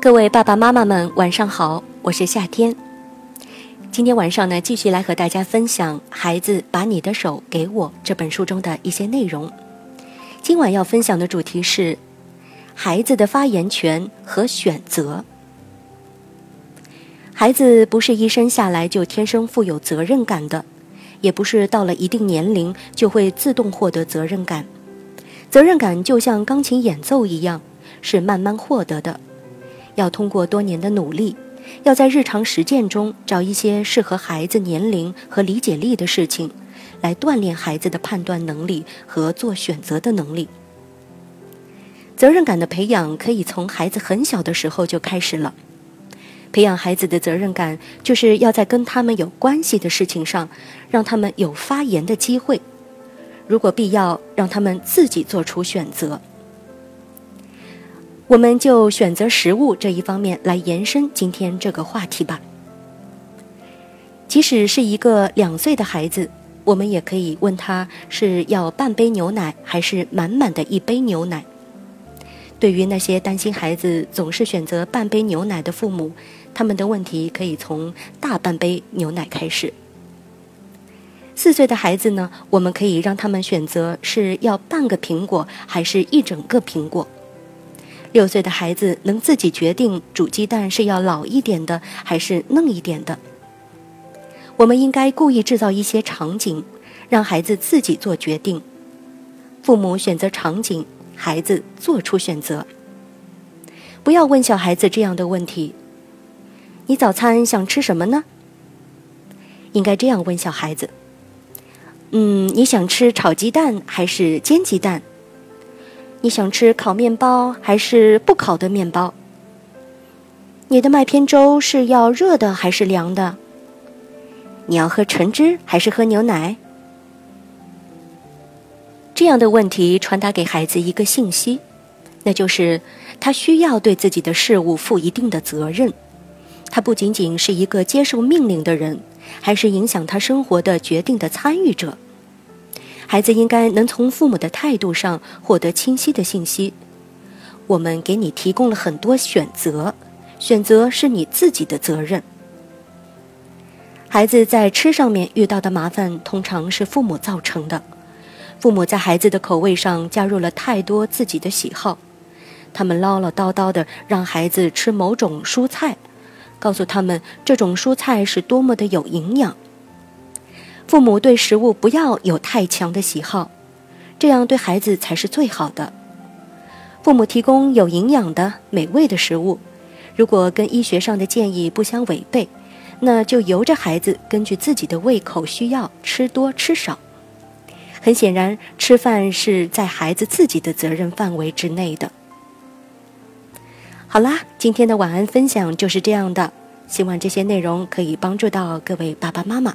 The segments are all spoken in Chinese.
各位爸爸妈妈们，晚上好，我是夏天。今天晚上呢，继续来和大家分享《孩子把你的手给我》这本书中的一些内容。今晚要分享的主题是孩子的发言权和选择。孩子不是一生下来就天生富有责任感的，也不是到了一定年龄就会自动获得责任感。责任感就像钢琴演奏一样，是慢慢获得的。要通过多年的努力，要在日常实践中找一些适合孩子年龄和理解力的事情，来锻炼孩子的判断能力和做选择的能力。责任感的培养可以从孩子很小的时候就开始了。培养孩子的责任感，就是要在跟他们有关系的事情上，让他们有发言的机会。如果必要，让他们自己做出选择。我们就选择食物这一方面来延伸今天这个话题吧。即使是一个两岁的孩子，我们也可以问他是要半杯牛奶还是满满的一杯牛奶。对于那些担心孩子总是选择半杯牛奶的父母，他们的问题可以从大半杯牛奶开始。四岁的孩子呢，我们可以让他们选择是要半个苹果还是一整个苹果。六岁的孩子能自己决定煮鸡蛋是要老一点的还是嫩一点的。我们应该故意制造一些场景，让孩子自己做决定。父母选择场景，孩子做出选择。不要问小孩子这样的问题：“你早餐想吃什么呢？”应该这样问小孩子：“嗯，你想吃炒鸡蛋还是煎鸡蛋？”你想吃烤面包还是不烤的面包？你的麦片粥是要热的还是凉的？你要喝橙汁还是喝牛奶？这样的问题传达给孩子一个信息，那就是他需要对自己的事物负一定的责任。他不仅仅是一个接受命令的人，还是影响他生活的决定的参与者。孩子应该能从父母的态度上获得清晰的信息。我们给你提供了很多选择，选择是你自己的责任。孩子在吃上面遇到的麻烦，通常是父母造成的。父母在孩子的口味上加入了太多自己的喜好，他们唠唠叨叨的让孩子吃某种蔬菜，告诉他们这种蔬菜是多么的有营养。父母对食物不要有太强的喜好，这样对孩子才是最好的。父母提供有营养的、美味的食物，如果跟医学上的建议不相违背，那就由着孩子根据自己的胃口需要吃多吃少。很显然，吃饭是在孩子自己的责任范围之内的。好啦，今天的晚安分享就是这样的，希望这些内容可以帮助到各位爸爸妈妈。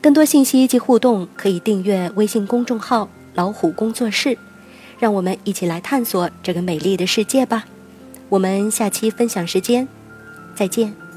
更多信息及互动，可以订阅微信公众号“老虎工作室”，让我们一起来探索这个美丽的世界吧。我们下期分享时间，再见。